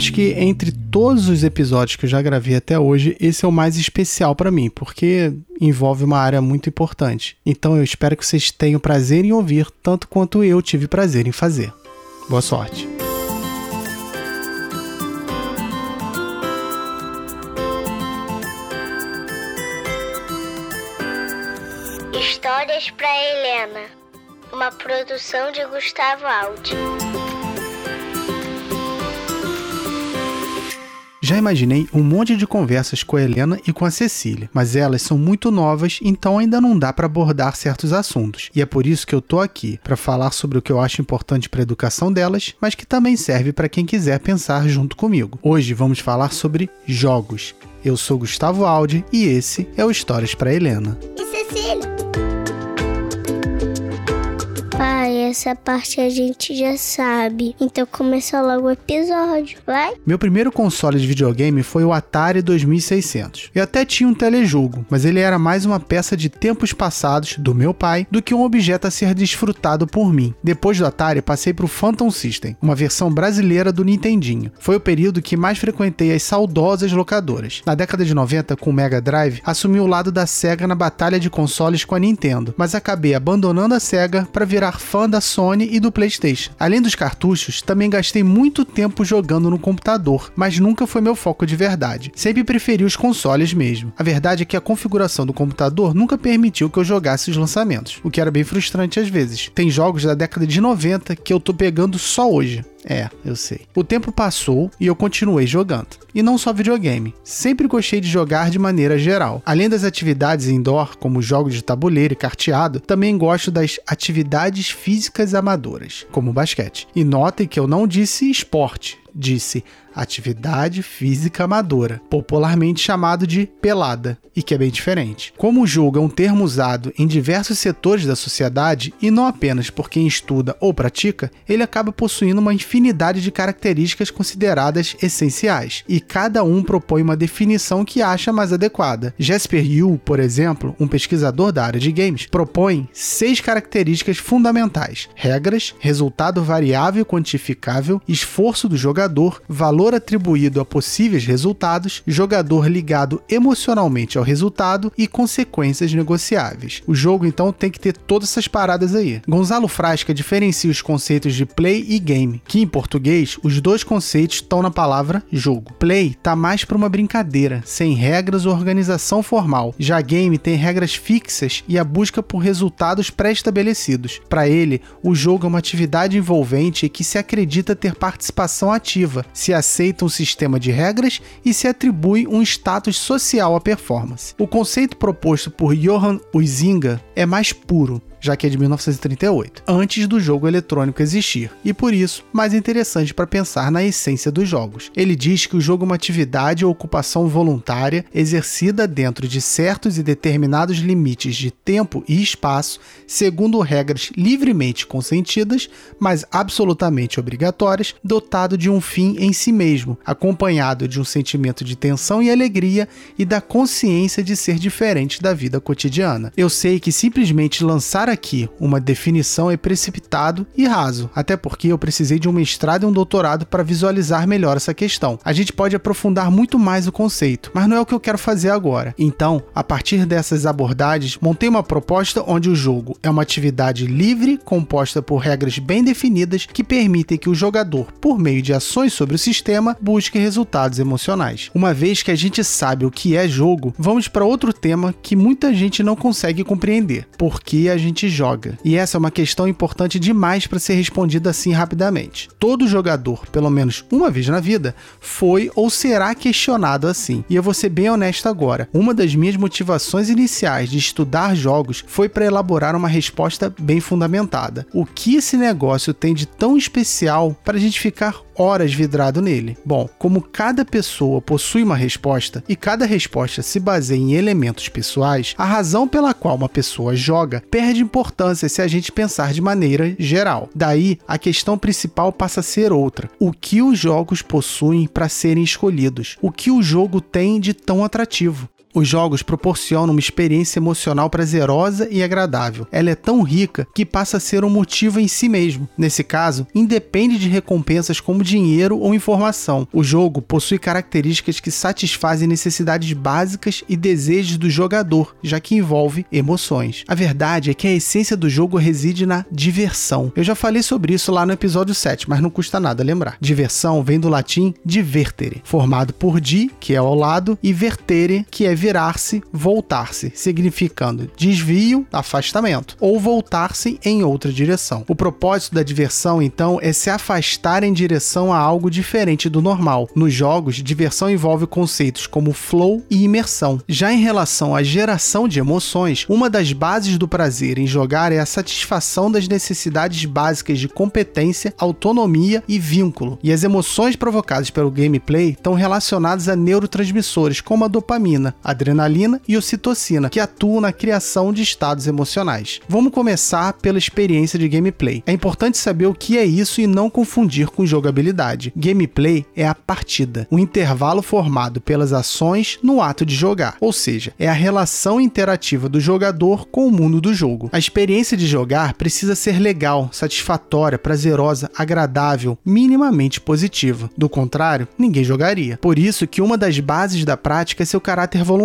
Acho que entre todos os episódios que eu já gravei até hoje, esse é o mais especial para mim, porque envolve uma área muito importante. Então eu espero que vocês tenham prazer em ouvir, tanto quanto eu tive prazer em fazer. Boa sorte! Histórias para Helena, uma produção de Gustavo Aldi. Já imaginei um monte de conversas com a Helena e com a Cecília, mas elas são muito novas, então ainda não dá para abordar certos assuntos. E é por isso que eu tô aqui, para falar sobre o que eu acho importante para a educação delas, mas que também serve para quem quiser pensar junto comigo. Hoje vamos falar sobre jogos. Eu sou Gustavo Aldi e esse é o Histórias para Helena. E Cecília? Pai, essa parte a gente já sabe. Então começa logo o episódio, vai? Meu primeiro console de videogame foi o Atari 2600. Eu até tinha um telejogo, mas ele era mais uma peça de tempos passados do meu pai do que um objeto a ser desfrutado por mim. Depois do Atari, passei para o Phantom System, uma versão brasileira do Nintendinho. Foi o período que mais frequentei as saudosas locadoras. Na década de 90, com o Mega Drive, assumi o lado da Sega na batalha de consoles com a Nintendo, mas acabei abandonando a Sega para virar fã da Sony e do PlayStation. Além dos cartuchos, também gastei muito tempo jogando no computador, mas nunca foi meu foco de verdade. Sempre preferi os consoles mesmo. A verdade é que a configuração do computador nunca permitiu que eu jogasse os lançamentos, o que era bem frustrante às vezes. Tem jogos da década de 90 que eu tô pegando só hoje. É, eu sei. O tempo passou e eu continuei jogando. E não só videogame. Sempre gostei de jogar de maneira geral. Além das atividades indoor, como jogos de tabuleiro e carteado, também gosto das atividades físicas amadoras, como basquete. E notem que eu não disse esporte, disse atividade física amadora, popularmente chamado de pelada, e que é bem diferente. Como o jogo é um termo usado em diversos setores da sociedade e não apenas por quem estuda ou pratica, ele acaba possuindo uma infinidade de características consideradas essenciais, e cada um propõe uma definição que acha mais adequada. Jasper Yu, por exemplo, um pesquisador da área de games, propõe seis características fundamentais: regras, resultado variável quantificável, esforço do jogador, valor valor atribuído a possíveis resultados, jogador ligado emocionalmente ao resultado e consequências negociáveis. O jogo então tem que ter todas essas paradas aí. Gonzalo Frasca diferencia os conceitos de play e game, que em português os dois conceitos estão na palavra jogo. Play tá mais para uma brincadeira, sem regras ou organização formal. Já game tem regras fixas e a busca por resultados pré-estabelecidos. Para ele, o jogo é uma atividade envolvente e que se acredita ter participação ativa, se assim aceita um sistema de regras e se atribui um status social à performance. O conceito proposto por Johann Huizinga é mais puro, já que é de 1938, antes do jogo eletrônico existir, e por isso mais interessante para pensar na essência dos jogos. Ele diz que o jogo é uma atividade ou ocupação voluntária exercida dentro de certos e determinados limites de tempo e espaço, segundo regras livremente consentidas, mas absolutamente obrigatórias, dotado de um fim em si mesmo, acompanhado de um sentimento de tensão e alegria e da consciência de ser diferente da vida cotidiana. Eu sei que simplesmente lançar aqui uma definição é precipitado e raso, até porque eu precisei de um mestrado e um doutorado para visualizar melhor essa questão. A gente pode aprofundar muito mais o conceito, mas não é o que eu quero fazer agora. Então, a partir dessas abordagens, montei uma proposta onde o jogo é uma atividade livre, composta por regras bem definidas que permitem que o jogador, por meio de ações sobre o sistema, busque resultados emocionais. Uma vez que a gente sabe o que é jogo, vamos para outro tema que muita gente não consegue compreender: por que a gente gente joga. E essa é uma questão importante demais para ser respondida assim rapidamente. Todo jogador, pelo menos uma vez na vida, foi ou será questionado assim. E eu vou ser bem honesto agora. Uma das minhas motivações iniciais de estudar jogos foi para elaborar uma resposta bem fundamentada. O que esse negócio tem de tão especial para a gente ficar horas vidrado nele? Bom, como cada pessoa possui uma resposta e cada resposta se baseia em elementos pessoais, a razão pela qual uma pessoa joga perde importância se a gente pensar de maneira geral. Daí, a questão principal passa a ser outra: o que os jogos possuem para serem escolhidos? O que o jogo tem de tão atrativo? Os jogos proporcionam uma experiência emocional prazerosa e agradável. Ela é tão rica que passa a ser um motivo em si mesmo. Nesse caso, independe de recompensas como dinheiro ou informação. O jogo possui características que satisfazem necessidades básicas e desejos do jogador, já que envolve emoções. A verdade é que a essência do jogo reside na diversão. Eu já falei sobre isso lá no episódio 7, mas não custa nada lembrar. Diversão vem do latim divertere, formado por di, que é ao lado, e vertere, que é virar-se, voltar-se, significando desvio, afastamento, ou voltar-se em outra direção. O propósito da diversão, então, é se afastar em direção a algo diferente do normal. Nos jogos, diversão envolve conceitos como flow e imersão. Já em relação à geração de emoções, uma das bases do prazer em jogar é a satisfação das necessidades básicas de competência, autonomia e vínculo. E as emoções provocadas pelo gameplay estão relacionadas a neurotransmissores como a dopamina, adrenalina e ocitocina, que atuam na criação de estados emocionais. Vamos começar pela experiência de gameplay. É importante saber o que é isso e não confundir com jogabilidade. Gameplay é a partida, o intervalo formado pelas ações no ato de jogar, ou seja, é a relação interativa do jogador com o mundo do jogo. A experiência de jogar precisa ser legal, satisfatória, prazerosa, agradável, minimamente positiva. Do contrário, ninguém jogaria. Por isso que uma das bases da prática é seu caráter voluntário,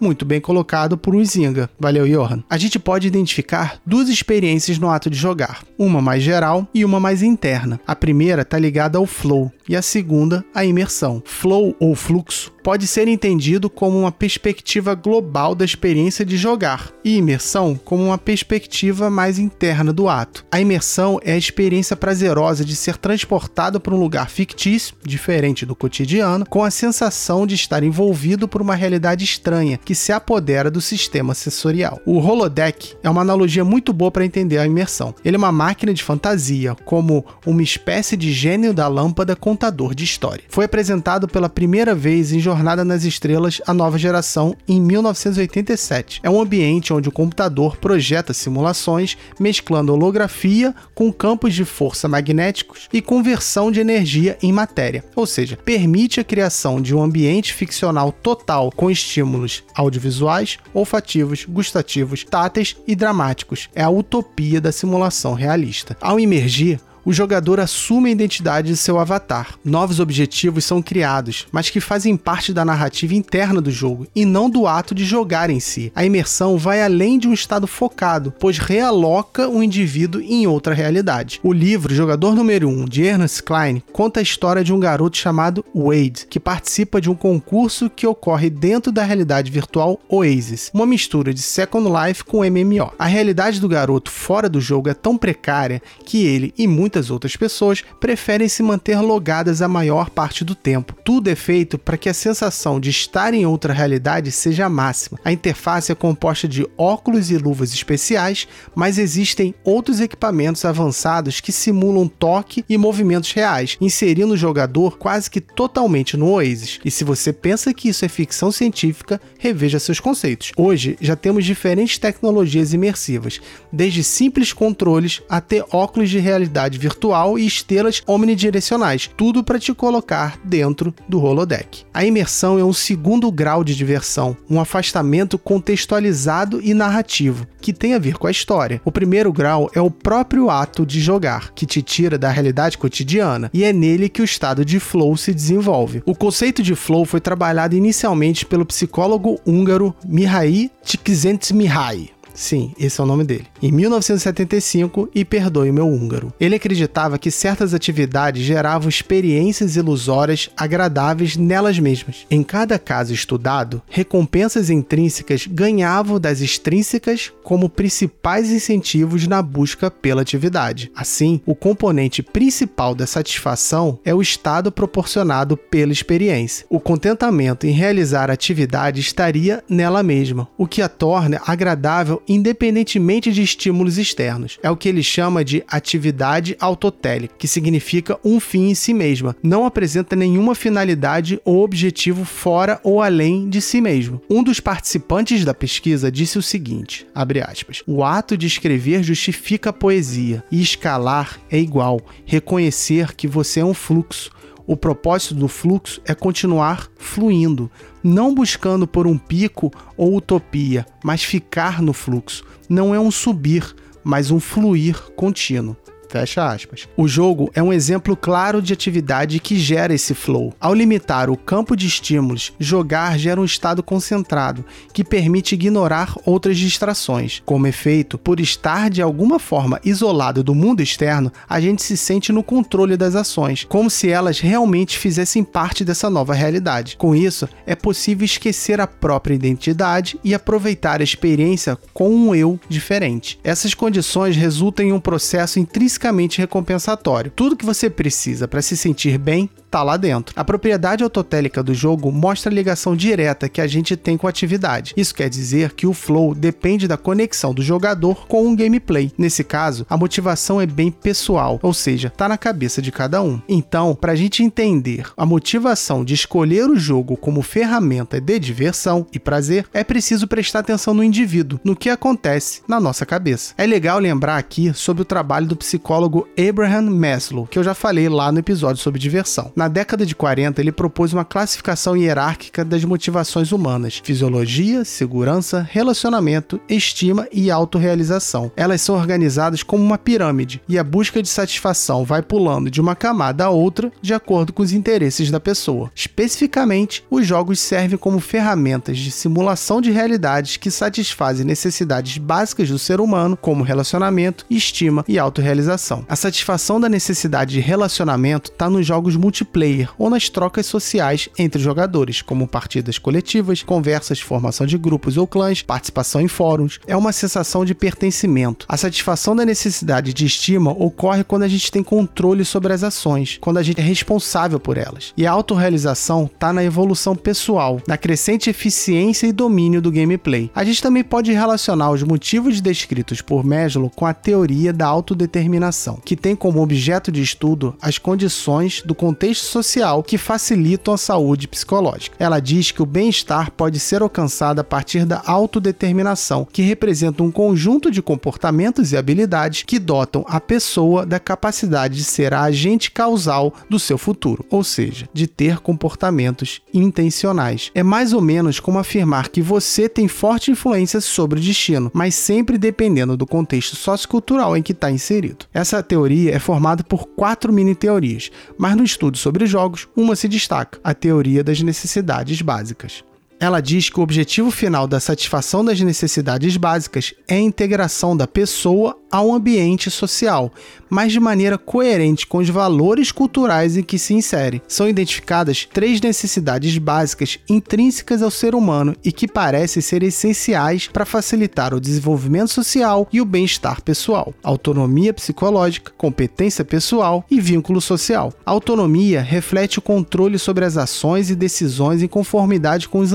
muito bem colocado por Uzinga. Valeu, Johan. A gente pode identificar duas experiências no ato de jogar, uma mais geral e uma mais interna. A primeira está ligada ao flow e a segunda, a imersão. Flow ou fluxo pode ser entendido como uma perspectiva global da experiência de jogar, e imersão como uma perspectiva mais interna do ato. A imersão é a experiência prazerosa de ser transportado para um lugar fictício, diferente do cotidiano, com a sensação de estar envolvido por uma realidade estranha que se apodera do sistema sensorial. O holodeck é uma analogia muito boa para entender a imersão. Ele é uma máquina de fantasia, como uma espécie de gênio da lâmpada contador de história. Foi apresentado pela primeira vez em Jornada nas Estrelas, a nova geração, em 1987. É um ambiente onde o computador projeta simulações, mesclando holografia com campos de força magnéticos e conversão de energia em matéria, ou seja, permite a criação de um ambiente ficcional total com estímulos audiovisuais, olfativos, gustativos, táteis e dramáticos. É a utopia da simulação realista. Ao emergir, o jogador assume a identidade de seu avatar. Novos objetivos são criados, mas que fazem parte da narrativa interna do jogo e não do ato de jogar em si. A imersão vai além de um estado focado, pois realoca o indivíduo em outra realidade. O livro Jogador Número 1 de Ernest Klein conta a história de um garoto chamado Wade, que participa de um concurso que ocorre dentro da realidade virtual Oasis, uma mistura de Second Life com MMO. A realidade do garoto fora do jogo é tão precária que ele e muitas muitas outras pessoas preferem se manter logadas a maior parte do tempo. Tudo é feito para que a sensação de estar em outra realidade seja máxima. A interface é composta de óculos e luvas especiais, mas existem outros equipamentos avançados que simulam toque e movimentos reais, inserindo o jogador quase que totalmente no Oasis. E se você pensa que isso é ficção científica, reveja seus conceitos. Hoje já temos diferentes tecnologias imersivas, desde simples controles até óculos de realidade virtual virtual e estrelas omnidirecionais, tudo para te colocar dentro do holodeck. A imersão é um segundo grau de diversão, um afastamento contextualizado e narrativo, que tem a ver com a história. O primeiro grau é o próprio ato de jogar, que te tira da realidade cotidiana, e é nele que o estado de flow se desenvolve. O conceito de flow foi trabalhado inicialmente pelo psicólogo húngaro Mihai Csikszentmihalyi Sim, esse é o nome dele. Em 1975, e perdoe o meu húngaro. Ele acreditava que certas atividades geravam experiências ilusórias agradáveis nelas mesmas. Em cada caso estudado, recompensas intrínsecas ganhavam das extrínsecas como principais incentivos na busca pela atividade. Assim, o componente principal da satisfação é o estado proporcionado pela experiência. O contentamento em realizar a atividade estaria nela mesma, o que a torna agradável independentemente de estímulos externos. É o que ele chama de atividade autotélica, que significa um fim em si mesma, não apresenta nenhuma finalidade ou objetivo fora ou além de si mesmo. Um dos participantes da pesquisa disse o seguinte, aspas, o ato de escrever justifica a poesia, e escalar é igual, reconhecer que você é um fluxo, O propósito do fluxo é continuar fluindo, não buscando por um pico ou utopia, mas ficar no fluxo. Não é um subir, mas um fluir contínuo. Fecha aspas. O jogo é um exemplo claro de atividade que gera esse flow. Ao limitar o campo de estímulos, jogar gera um estado concentrado, que permite ignorar outras distrações. Como efeito, por estar de alguma forma isolado do mundo externo, a gente se sente no controle das ações, como se elas realmente fizessem parte dessa nova realidade. Com isso, é possível esquecer a própria identidade e aproveitar a experiência com um eu diferente. Essas condições resultam em um processo intrínseco intrinsecamente recompensatório. Tudo que você precisa para se sentir bem tá lá dentro. A propriedade autotélica do jogo mostra a ligação direta que a gente tem com a atividade. Isso quer dizer que o flow depende da conexão do jogador com o gameplay. Nesse caso, a motivação é bem pessoal, ou seja, tá na cabeça de cada um. Então, para a gente entender a motivação de escolher o jogo como ferramenta de diversão e prazer, é preciso prestar atenção no indivíduo, no que acontece na nossa cabeça. É legal lembrar aqui sobre o trabalho do psicólogo Abraham Maslow, que eu já falei lá no episódio sobre diversão. Na década de 40, ele propôs uma classificação hierárquica das motivações humanas: fisiologia, segurança, relacionamento, estima e autorrealização. Elas são organizadas como uma pirâmide, e a busca de satisfação vai pulando de uma camada a outra de acordo com os interesses da pessoa. Especificamente, os jogos servem como ferramentas de simulação de realidades que satisfazem necessidades básicas do ser humano, como relacionamento, estima e autorrealização. A satisfação da necessidade de relacionamento está nos jogos multiplayer multiplayer ou nas trocas sociais entre jogadores, como partidas coletivas, conversas, formação de grupos ou clãs, participação em fóruns. É uma sensação de pertencimento. A satisfação da necessidade de estima ocorre quando a gente tem controle sobre as ações, quando a gente é responsável por elas. E a autorrealização está na evolução pessoal, na crescente eficiência e domínio do gameplay. A gente também pode relacionar os motivos descritos por Maslow com a teoria da autodeterminação, que tem como objeto de estudo as condições do contexto social que facilitam a saúde psicológica. Ela diz que o bem-estar pode ser alcançado a partir da autodeterminação, que representa um conjunto de comportamentos e habilidades que dotam a pessoa da capacidade de ser a agente causal do seu futuro, ou seja, de ter comportamentos intencionais. É mais ou menos como afirmar que você tem forte influência sobre o destino, mas sempre dependendo do contexto sociocultural em que está inserido. Essa teoria é formada por quatro mini teorias, mas no estudo sobre jogos, uma se destaca: a teoria das necessidades básicas. Ela diz que o objetivo final da satisfação das necessidades básicas é a integração da pessoa ao ambiente social, mas de maneira coerente com os valores culturais em que se insere. São identificadas três necessidades básicas intrínsecas ao ser humano e que parecem ser essenciais para facilitar o desenvolvimento social e o bem-estar pessoal: autonomia psicológica, competência pessoal e vínculo social. A autonomia reflete o controle sobre as ações e decisões em conformidade com os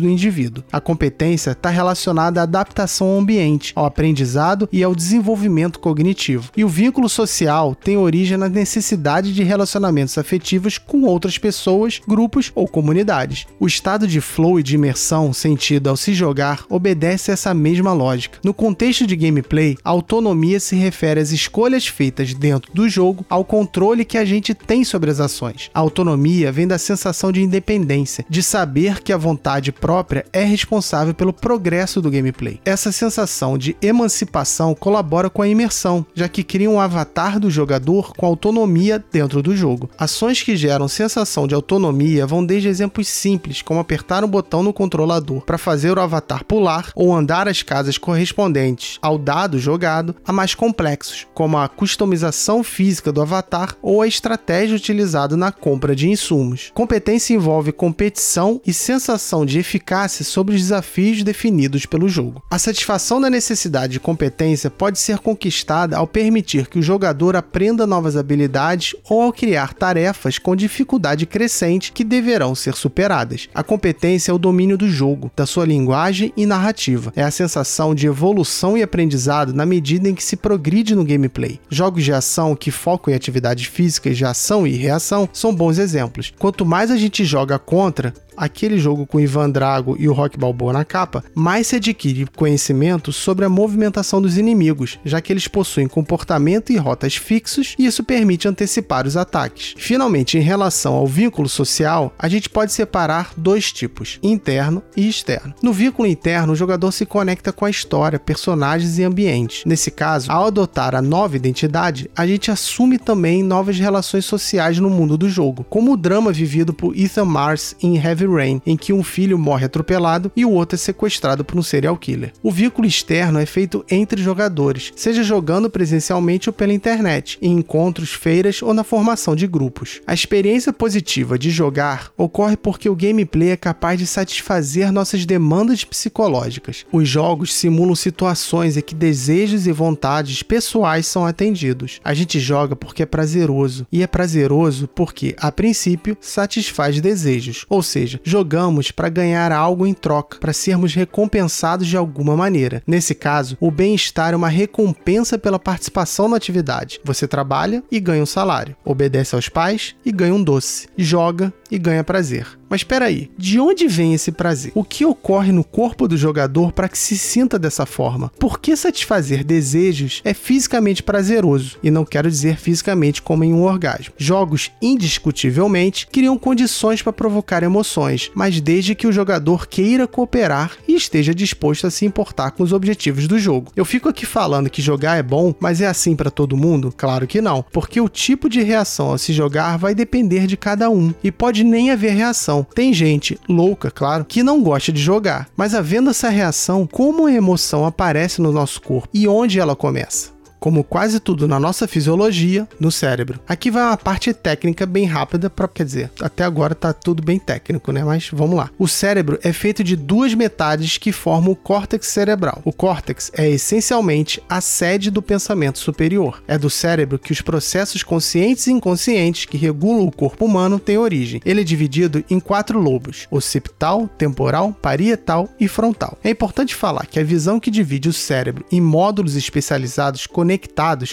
do indivíduo. A competência está relacionada à adaptação ao ambiente, ao aprendizado e ao desenvolvimento cognitivo. E o vínculo social tem origem na necessidade de relacionamentos afetivos com outras pessoas, grupos ou comunidades. O estado de flow e de imersão sentido ao se jogar obedece a essa mesma lógica. No contexto de gameplay, a autonomia se refere às escolhas feitas dentro do jogo, ao controle que a gente tem sobre as ações. A autonomia vem da sensação de independência, de saber que a vontade vontade própria é responsável pelo progresso do gameplay. Essa sensação de emancipação colabora com a imersão, já que cria um avatar do jogador com autonomia dentro do jogo. Ações que geram sensação de autonomia vão desde exemplos simples, como apertar um botão no controlador para fazer o avatar pular ou andar as casas correspondentes ao dado jogado, a mais complexos, como a customização física do avatar ou a estratégia utilizada na compra de insumos. Competência envolve competição e sensação de eficácia sobre os desafios definidos pelo jogo. A satisfação da necessidade de competência pode ser conquistada ao permitir que o jogador aprenda novas habilidades ou ao criar tarefas com dificuldade crescente que deverão ser superadas. A competência é o domínio do jogo, da sua linguagem e narrativa. É a sensação de evolução e aprendizado na medida em que se progride no gameplay. Jogos de ação que focam em atividades físicas de ação e reação são bons exemplos. Quanto mais a gente joga contra, aquele jogo com Ivan Drago e o Rock Balboa na capa, mais se adquire conhecimento sobre a movimentação dos inimigos, já que eles possuem comportamento e rotas fixos e isso permite antecipar os ataques. Finalmente, em relação ao vínculo social, a gente pode separar dois tipos, interno e externo. No vínculo interno, o jogador se conecta com a história, personagens e ambientes. Nesse caso, ao adotar a nova identidade, a gente assume também novas relações sociais no mundo do jogo, como o drama vivido por Ethan Mars em Heavy Rain, em que um filho morre atropelado e o outro é sequestrado por um serial killer. O vínculo externo é feito entre jogadores, seja jogando presencialmente ou pela internet, em encontros, feiras ou na formação de grupos. A experiência positiva de jogar ocorre porque o gameplay é capaz de satisfazer nossas demandas psicológicas. Os jogos simulam situações em que desejos e vontades pessoais são atendidos. A gente joga porque é prazeroso, e é prazeroso porque, a princípio, satisfaz desejos, ou seja, jogamos para ganhar algo em troca, para sermos recompensados de alguma maneira. Nesse caso, o bem-estar é uma recompensa pela participação na atividade. Você trabalha e ganha um salário, obedece aos pais e ganha um doce, joga e ganha prazer. Mas espera aí, de onde vem esse prazer? O que ocorre no corpo do jogador para que se sinta dessa forma? Por que satisfazer desejos é fisicamente prazeroso? E não quero dizer fisicamente como em um orgasmo. Jogos, indiscutivelmente, criam condições para provocar emoções, mas desde que o jogador queira cooperar e esteja disposto a se importar com os objetivos do jogo. Eu fico aqui falando que jogar é bom, mas é assim para todo mundo? Claro que não, porque o tipo de reação a se jogar vai depender de cada um e pode nem haver reação. Tem gente louca, claro, que não gosta de jogar, mas havendo essa reação, como a emoção aparece no nosso corpo e onde ela começa? Como quase tudo na nossa fisiologia, no cérebro. Aqui vai uma parte técnica bem rápida, para quer dizer, até agora tá tudo bem técnico, né? Mas vamos lá. O cérebro é feito de duas metades que formam o córtex cerebral. O córtex é essencialmente a sede do pensamento superior. É do cérebro que os processos conscientes e inconscientes que regulam o corpo humano têm origem. Ele é dividido em quatro lobos: occipital, temporal, parietal e frontal. É importante falar que a visão que divide o cérebro em módulos especializados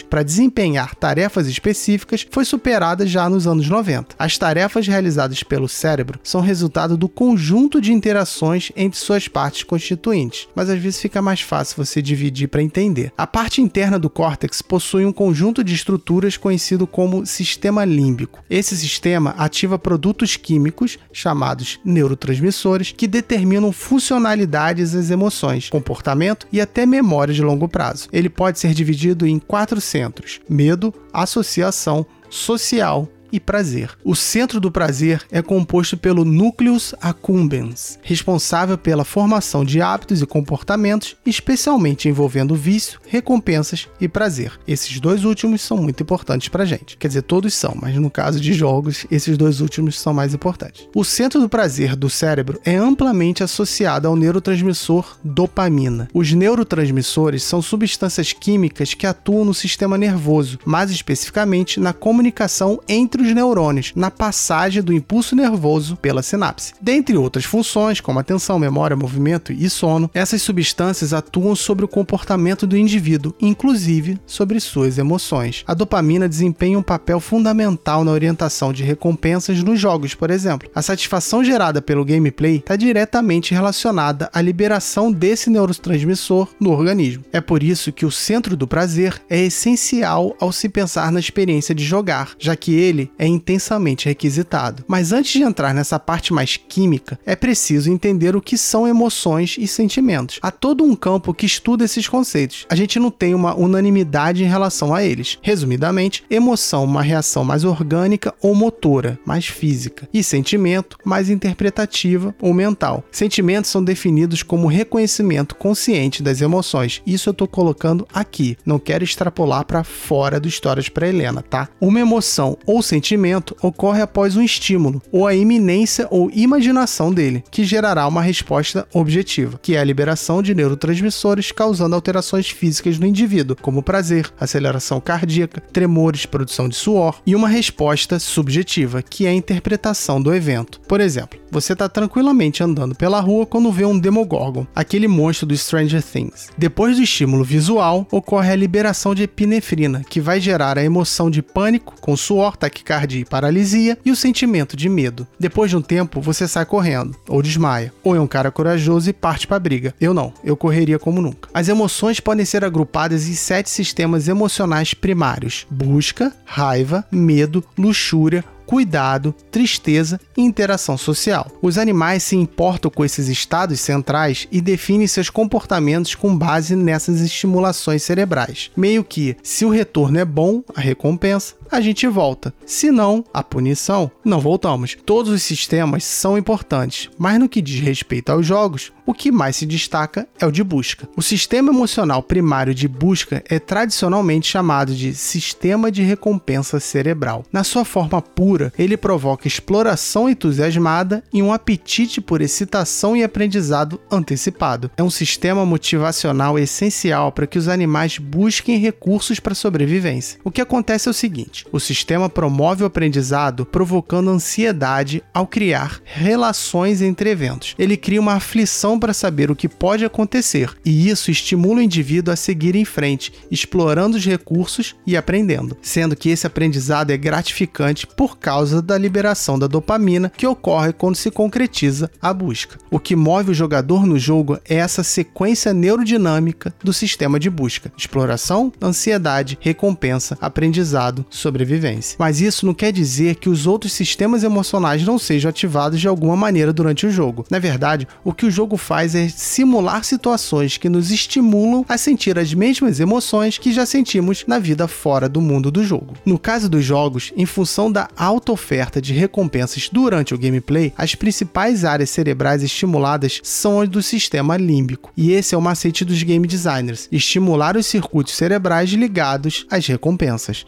para desempenhar tarefas específicas foi superada já nos anos 90. As tarefas realizadas pelo cérebro são resultado do conjunto de interações entre suas partes constituintes, mas às vezes fica mais fácil você dividir para entender. A parte interna do córtex possui um conjunto de estruturas conhecido como sistema límbico. Esse sistema ativa produtos químicos chamados neurotransmissores que determinam funcionalidades das emoções, comportamento e até memória de longo prazo. Ele pode ser dividido em quatro centros: medo, associação, social e prazer. O centro do prazer é composto pelo nucleus accumbens, responsável pela formação de hábitos e comportamentos, especialmente envolvendo vício, recompensas e prazer. Esses dois últimos são muito importantes para gente. Quer dizer, todos são, mas no caso de jogos, esses dois últimos são mais importantes. O centro do prazer do cérebro é amplamente associado ao neurotransmissor dopamina. Os neurotransmissores são substâncias químicas que atuam no sistema nervoso, mais especificamente na comunicação entre os neurônios na passagem do impulso nervoso pela sinapse. Dentre outras funções, como atenção, memória, movimento e sono, essas substâncias atuam sobre o comportamento do indivíduo, inclusive sobre suas emoções. A dopamina desempenha um papel fundamental na orientação de recompensas nos jogos, por exemplo. A satisfação gerada pelo gameplay está diretamente relacionada à liberação desse neurotransmissor no organismo. É por isso que o centro do prazer é essencial ao se pensar na experiência de jogar, já que ele é intensamente requisitado. Mas antes de entrar nessa parte mais química, é preciso entender o que são emoções e sentimentos. Há todo um campo que estuda esses conceitos. A gente não tem uma unanimidade em relação a eles. Resumidamente, emoção uma reação mais orgânica ou motora, mais física, e sentimento mais interpretativa ou mental. Sentimentos são definidos como reconhecimento consciente das emoções. Isso eu estou colocando aqui. Não quero extrapolar para fora do Histórias para Helena, tá? Uma emoção ou sentimento sentimento ocorre após um estímulo ou a iminência ou imaginação dele, que gerará uma resposta objetiva, que é a liberação de neurotransmissores causando alterações físicas no indivíduo, como prazer, aceleração cardíaca, tremores, produção de suor, e uma resposta subjetiva, que é a interpretação do evento. Por exemplo, você está tranquilamente andando pela rua quando vê um Demogorgon, aquele monstro do Stranger Things. Depois do estímulo visual, ocorre a liberação de epinefrina, que vai gerar a emoção de pânico, com suor, taquicardia taquicardia e paralisia e o sentimento de medo. Depois de um tempo, você sai correndo, ou desmaia, ou é um cara corajoso e parte para a briga. Eu não, eu correria como nunca. As emoções podem ser agrupadas em sete sistemas emocionais primários: busca, raiva, medo, luxúria, cuidado, tristeza e interação social. Os animais se importam com esses estados centrais e definem seus comportamentos com base nessas estimulações cerebrais. Meio que, se o retorno é bom, a recompensa, a gente volta. Se não, a punição, não voltamos. Todos os sistemas são importantes, mas no que diz respeito aos jogos, o que mais se destaca é o de busca. O sistema emocional primário de busca é tradicionalmente chamado de sistema de recompensa cerebral. Na sua forma pura, ele provoca exploração entusiasmada e um apetite por excitação e aprendizado antecipado. É um sistema motivacional essencial para que os animais busquem recursos para sobrevivência. O que acontece é o seguinte: o sistema promove o aprendizado, provocando ansiedade ao criar relações entre eventos. Ele cria uma aflição para saber o que pode acontecer, e isso estimula o indivíduo a seguir em frente, explorando os recursos e aprendendo, sendo que esse aprendizado é gratificante por causa da liberação da dopamina que ocorre quando se concretiza a busca. O que move o jogador no jogo é essa sequência neurodinâmica do sistema de busca: exploração, ansiedade, recompensa, aprendizado, sobrevivência. Mas isso não quer dizer que os outros sistemas emocionais não sejam ativados de alguma maneira durante o jogo. Na verdade, o que o jogo faz é simular situações que nos estimulam a sentir as mesmas emoções que já sentimos na vida fora do mundo do jogo. No caso dos jogos, em função da alta oferta de recompensas durante o gameplay, as principais áreas cerebrais estimuladas são as do sistema límbico. E esse é o macete dos game designers: estimular os circuitos cerebrais ligados às recompensas.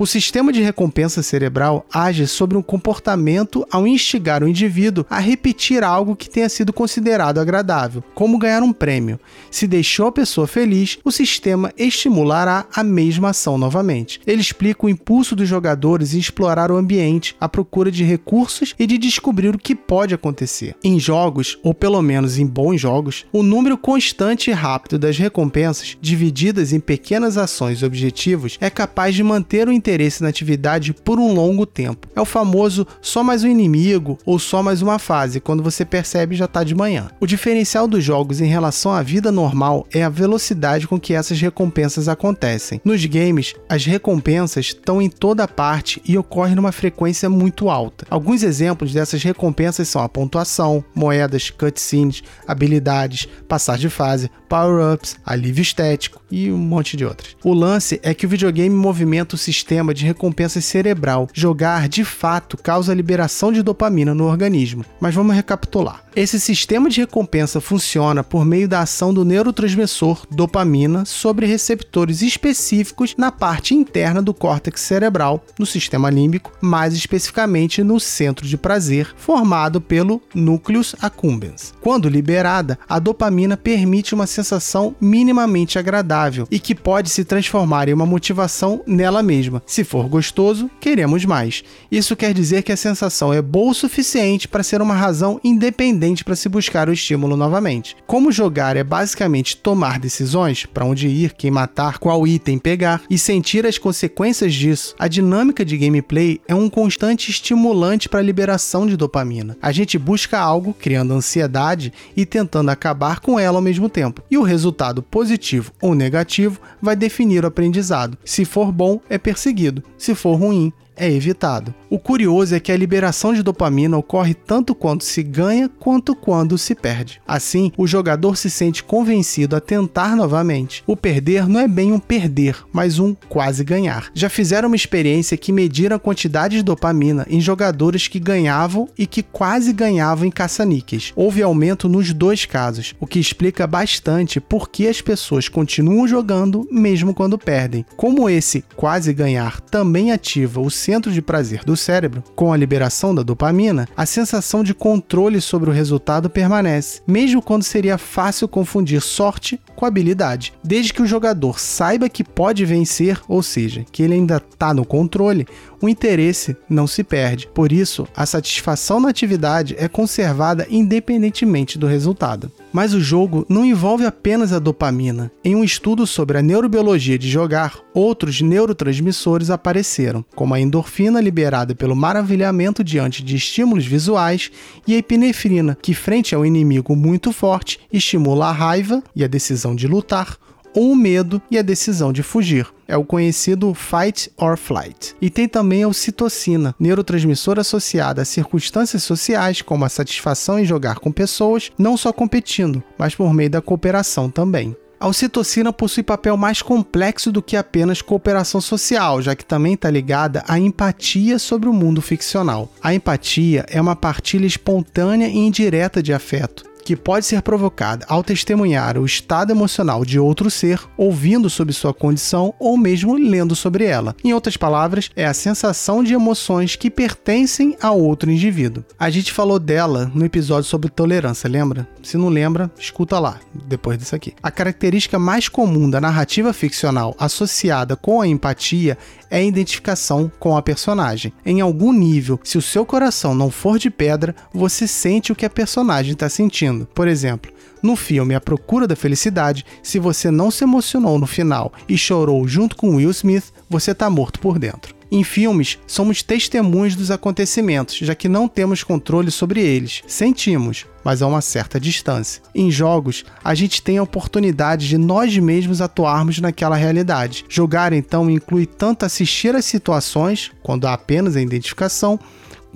O sistema de recompensa cerebral age sobre um comportamento ao instigar o indivíduo a repetir algo que tenha sido considerado agradável, como ganhar um prêmio. Se deixou a pessoa feliz, o sistema estimulará a mesma ação novamente. Ele explica o impulso dos jogadores em explorar o ambiente, à procura de recursos e de descobrir o que pode acontecer. Em jogos, ou pelo menos em bons jogos, o número constante e rápido das recompensas, divididas em pequenas ações e objetivos, é capaz de manter o interesse na atividade por um longo tempo. É o famoso só mais um inimigo ou só mais uma fase, quando você percebe já está de manhã. O diferencial dos jogos em relação à vida normal é a velocidade com que essas recompensas acontecem. Nos games, as recompensas estão em toda parte e ocorrem numa frequência muito alta. Alguns exemplos dessas recompensas são a pontuação, moedas, cutscenes, habilidades, passar de fase, power-ups, alívio estético e um monte de outras. O lance é que o videogame movimenta o sistema de recompensa cerebral. Jogar, de fato, causa liberação de dopamina no organismo. Mas vamos recapitular. Esse sistema de recompensa funciona por meio da ação do neurotransmissor dopamina sobre receptores específicos na parte interna do córtex cerebral, no sistema límbico, mais especificamente no centro de prazer, formado pelo núcleus accumbens. Quando liberada, a dopamina permite uma sensação minimamente agradável e que pode se transformar em uma motivação nela mesma. Se for gostoso, queremos mais. Isso quer dizer que a sensação é boa o suficiente para ser uma razão independente para se buscar o estímulo novamente. Como jogar é basicamente tomar decisões, para onde ir, quem matar, qual item pegar e sentir as consequências disso, a dinâmica de gameplay é um constante estimulante para a liberação de dopamina. A gente busca algo, criando ansiedade e tentando acabar com ela ao mesmo tempo. E o resultado positivo ou negativo vai definir o aprendizado. Se for bom, é perseguido seguido. Se for ruim, é evitado. O curioso é que a liberação de dopamina ocorre tanto quando se ganha quanto quando se perde. Assim, o jogador se sente convencido a tentar novamente. O perder não é bem um perder, mas um quase ganhar. Já fizeram uma experiência que mediram a quantidade de dopamina em jogadores que ganhavam e que quase ganhavam em caça-níqueis. Houve aumento nos dois casos, o que explica bastante por que as pessoas continuam jogando mesmo quando perdem. Como esse quase ganhar também ativa o centro de prazer do cérebro, com a liberação da dopamina, a sensação de controle sobre o resultado permanece, mesmo quando seria fácil confundir sorte com habilidade. Desde que o jogador saiba que pode vencer, ou seja, que ele ainda está no controle, o interesse não se perde. Por isso, a satisfação na atividade é conservada independentemente do resultado. Mas o jogo não envolve apenas a dopamina. Em um estudo sobre a neurobiologia de jogar, outros neurotransmissores apareceram, como a endorfina liberada pelo maravilhamento diante de estímulos visuais e a epinefrina, que frente a um inimigo muito forte estimula a raiva e a decisão de lutar, ou o medo e a decisão de fugir. É o conhecido fight or flight. E tem também a ocitocina, neurotransmissor associada a circunstâncias sociais, como a satisfação em jogar com pessoas, não só competindo, mas por meio da cooperação também. A ocitocina possui papel mais complexo do que apenas cooperação social, já que também está ligada à empatia sobre o mundo ficcional. A empatia é uma partilha espontânea e indireta de afeto, que pode ser provocada ao testemunhar o estado emocional de outro ser, ouvindo sobre sua condição ou mesmo lendo sobre ela. Em outras palavras, é a sensação de emoções que pertencem a outro indivíduo. A gente falou dela no episódio sobre tolerância, lembra? Se não lembra, escuta lá, depois disso aqui. A característica mais comum da narrativa ficcional associada com a empatia é a identificação com a personagem. Em algum nível, se o seu coração não for de pedra, você sente o que a personagem está sentindo. Por exemplo, no filme A Procura da Felicidade, se você não se emocionou no final e chorou junto com Will Smith, você está morto por dentro. Em filmes, somos testemunhas dos acontecimentos, já que não temos controle sobre eles. Sentimos, mas a uma certa distância. Em jogos, a gente tem a oportunidade de nós mesmos atuarmos naquela realidade. Jogar então inclui tanto assistir às situações, quando há apenas a identificação,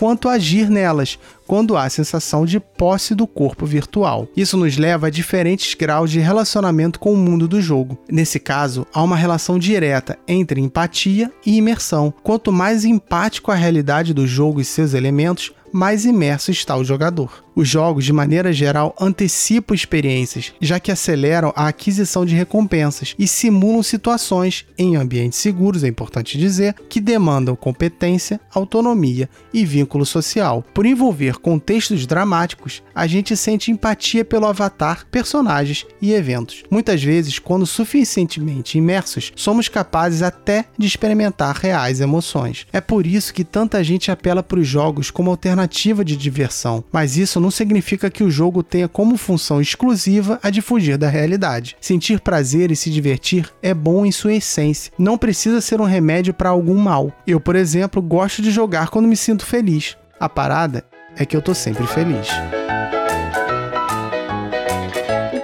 quanto agir nelas, quando há a sensação de posse do corpo virtual. Isso nos leva a diferentes graus de relacionamento com o mundo do jogo. Nesse caso, há uma relação direta entre empatia e imersão. Quanto mais empático a realidade do jogo e seus elementos, mais imerso está o jogador. Os jogos, de maneira geral, antecipam experiências, já que aceleram a aquisição de recompensas e simulam situações, em ambientes seguros, é importante dizer, que demandam competência, autonomia e vínculo social. Por envolver contextos dramáticos, a gente sente empatia pelo avatar, personagens e eventos. Muitas vezes, quando suficientemente imersos, somos capazes até de experimentar reais emoções. É por isso que tanta gente apela para os jogos como alternativa de diversão, mas isso não significa que o jogo tenha como função exclusiva a de fugir da realidade. Sentir prazer e se divertir é bom em sua essência, não precisa ser um remédio para algum mal. Eu, por exemplo, gosto de jogar quando me sinto feliz. A parada é que eu tô sempre feliz.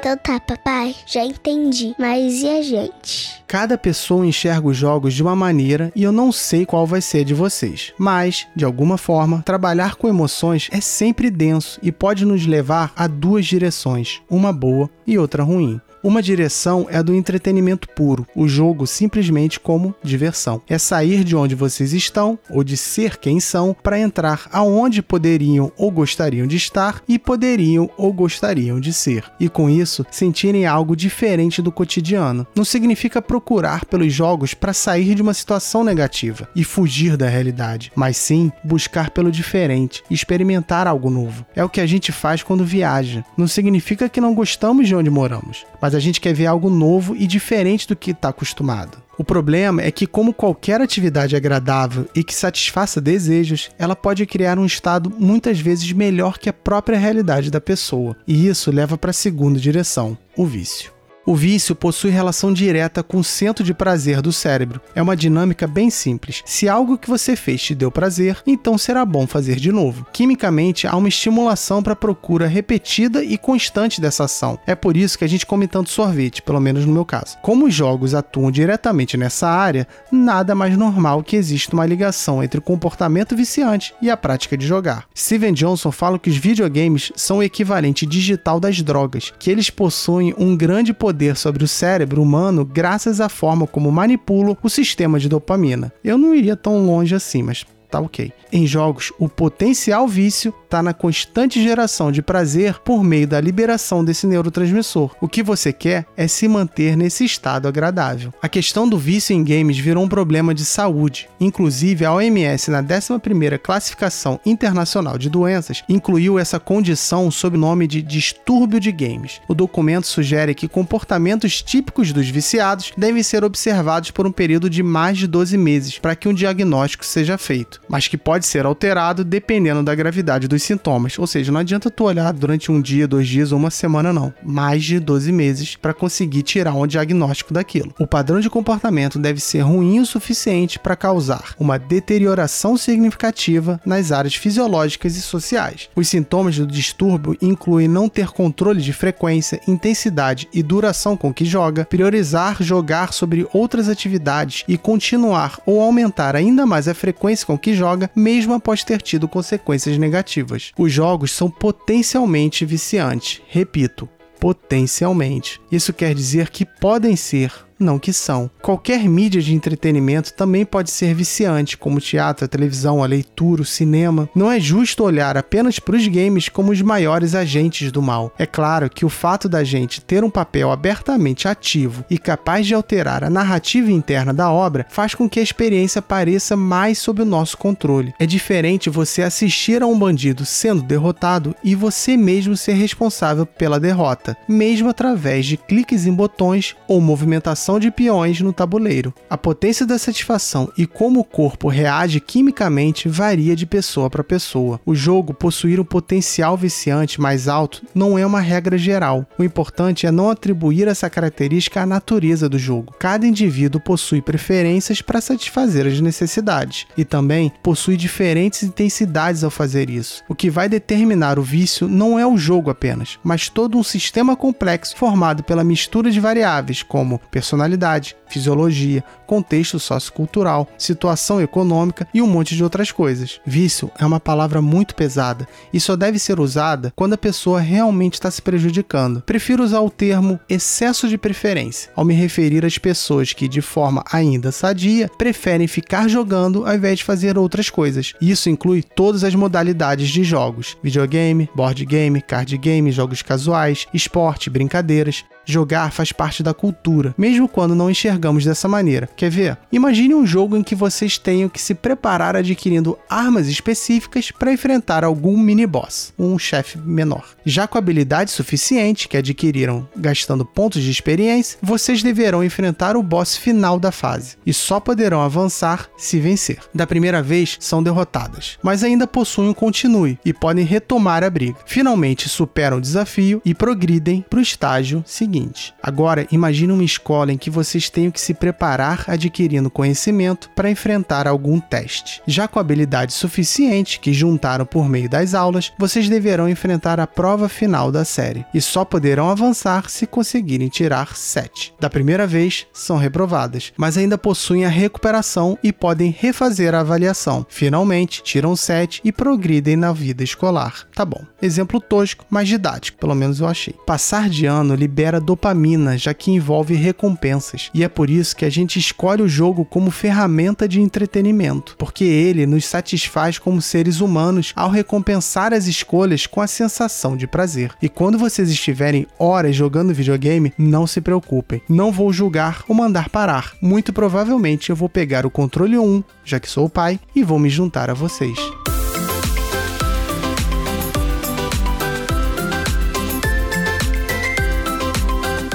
Então tá, papai, já entendi. Mas e a gente? Cada pessoa enxerga os jogos de uma maneira e eu não sei qual vai ser de vocês. Mas, de alguma forma, trabalhar com emoções é sempre denso e pode nos levar a duas direções, uma boa e outra ruim. Uma direção é a do entretenimento puro, o jogo simplesmente como diversão. É sair de onde vocês estão ou de ser quem são para entrar aonde poderiam ou gostariam de estar e poderiam ou gostariam de ser. E com isso, sentirem algo diferente do cotidiano. Não significa procurar pelos jogos para sair de uma situação negativa e fugir da realidade, mas sim buscar pelo diferente, experimentar algo novo. É o que a gente faz quando viaja. Não significa que não gostamos de onde moramos, mas a gente quer ver algo novo e diferente do que está acostumado. O problema é que, como qualquer atividade agradável e que satisfaça desejos, ela pode criar um estado muitas vezes melhor que a própria realidade da pessoa, e isso leva para a segunda direção, o vício. O vício possui relação direta com o centro de prazer do cérebro. É uma dinâmica bem simples. Se algo que você fez te deu prazer, então será bom fazer de novo. Quimicamente, há uma estimulação para a procura repetida e constante dessa ação. É por isso que a gente come tanto sorvete, pelo menos no meu caso. Como os jogos atuam diretamente nessa área, nada mais normal que exista uma ligação entre o comportamento viciante e a prática de jogar. Steven Johnson fala que os videogames são o equivalente digital das drogas, que eles possuem um grande poder poder sobre o cérebro humano graças à forma como manipulam o sistema de dopamina. Eu não iria tão longe assim, mas tá ok. Em jogos, o potencial vício está na constante geração de prazer por meio da liberação desse neurotransmissor. O que você quer é se manter nesse estado agradável. A questão do vício em games virou um problema de saúde. Inclusive, a OMS, na 11ª Classificação Internacional de Doenças, incluiu essa condição sob o nome de distúrbio de games. O documento sugere que comportamentos típicos dos viciados devem ser observados por um período de mais de 12 meses para que um diagnóstico seja feito, mas que pode ser alterado dependendo da gravidade dos sintomas. Ou seja, não adianta tu olhar durante um dia, dois dias ou uma semana, não. Mais de 12 meses para conseguir tirar um diagnóstico daquilo. O padrão de comportamento deve ser ruim o suficiente para causar uma deterioração significativa nas áreas fisiológicas e sociais. Os sintomas do distúrbio incluem não ter controle de frequência, intensidade e duração com que joga, priorizar jogar sobre outras atividades e continuar ou aumentar ainda mais a frequência com que joga, mesmo após ter tido consequências negativas. Os jogos são potencialmente viciantes. Repito, potencialmente. Isso quer dizer que podem ser não que são. Qualquer mídia de entretenimento também pode ser viciante, como teatro, a televisão, a leitura, o cinema. Não é justo olhar apenas para os games como os maiores agentes do mal. É claro que o fato da gente ter um papel abertamente ativo e capaz de alterar a narrativa interna da obra faz com que a experiência pareça mais sob o nosso controle. É diferente você assistir a um bandido sendo derrotado e você mesmo ser responsável pela derrota, mesmo através de cliques em botões ou movimentação de peões no tabuleiro. A potência da satisfação e como o corpo reage quimicamente varia de pessoa para pessoa. O jogo possuir um potencial viciante mais alto não é uma regra geral. O importante é não atribuir essa característica à natureza do jogo. Cada indivíduo possui preferências para satisfazer as necessidades e também possui diferentes intensidades ao fazer isso. O que vai determinar o vício não é o jogo apenas, mas todo um sistema complexo formado pela mistura de variáveis como personalidade personalidade, fisiologia, contexto sociocultural, situação econômica e um monte de outras coisas. Vício é uma palavra muito pesada e só deve ser usada quando a pessoa realmente está se prejudicando. Prefiro usar o termo excesso de preferência ao me referir às pessoas que, de forma ainda sadia, preferem ficar jogando ao invés de fazer outras coisas. Isso inclui todas as modalidades de jogos: videogame, board game, card game, jogos casuais, esporte, brincadeiras. Jogar faz parte da cultura, mesmo quando não enxergamos dessa maneira. Quer ver? Imagine um jogo em que vocês tenham que se preparar adquirindo armas específicas para enfrentar algum mini-boss, um chefe menor. Já com habilidade suficiente que adquiriram gastando pontos de experiência, vocês deverão enfrentar o boss final da fase e só poderão avançar se vencer. Da primeira vez são derrotadas, mas ainda possuem um continue e podem retomar a briga. Finalmente superam o desafio e progridem para o estágio seguinte seguinte: agora imagine uma escola em que vocês tenham que se preparar adquirindo conhecimento para enfrentar algum teste. Já com habilidade suficiente que juntaram por meio das aulas, vocês deverão enfrentar a prova final da série e só poderão avançar se conseguirem tirar 7. Da primeira vez, são reprovadas, mas ainda possuem a recuperação e podem refazer a avaliação. Finalmente, tiram 7 e progridem na vida escolar. Tá bom. Exemplo tosco, mas didático, pelo menos eu achei. Passar de ano libera dopamina, já que envolve recompensas. E é por isso que a gente escolhe o jogo como ferramenta de entretenimento, porque ele nos satisfaz como seres humanos ao recompensar as escolhas com a sensação de prazer. E quando vocês estiverem horas jogando videogame, não se preocupem, não vou julgar ou mandar parar. Muito provavelmente eu vou pegar o controle 1, já que sou o pai, e vou me juntar a vocês.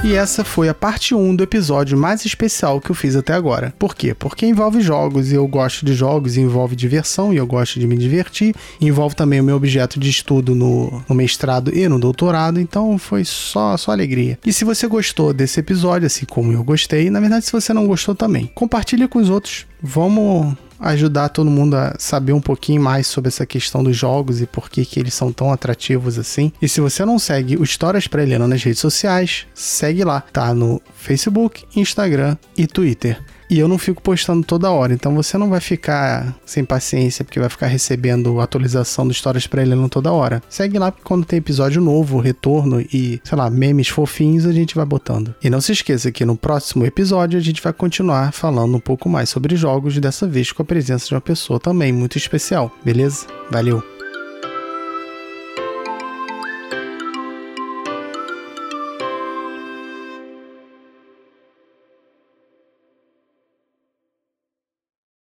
E essa foi a parte 1 do episódio mais especial que eu fiz até agora. Por quê? Porque envolve jogos e eu gosto de jogos, envolve diversão e eu gosto de me divertir. Envolve também o meu objeto de estudo no, no mestrado e no doutorado, então foi só, só alegria. E se você gostou desse episódio, assim como eu gostei, na verdade, se você não gostou também, compartilhe com os outros. Vamos ajudar todo mundo a saber um pouquinho mais sobre essa questão dos jogos e por que, que eles são tão atrativos assim. E se você não segue o Histórias para Helena nas redes sociais, segue lá, tá no Facebook, Instagram e Twitter. E eu não fico postando toda hora, então você não vai ficar sem paciência porque vai ficar recebendo atualização do Histórias para Helena toda hora. Segue lá porque quando tem episódio novo, retorno e, sei lá, memes fofinhos, a gente vai botando. E não se esqueça que no próximo episódio a gente vai continuar falando um pouco mais sobre jogos, dessa vez com a presença de uma pessoa também muito especial, beleza? Valeu!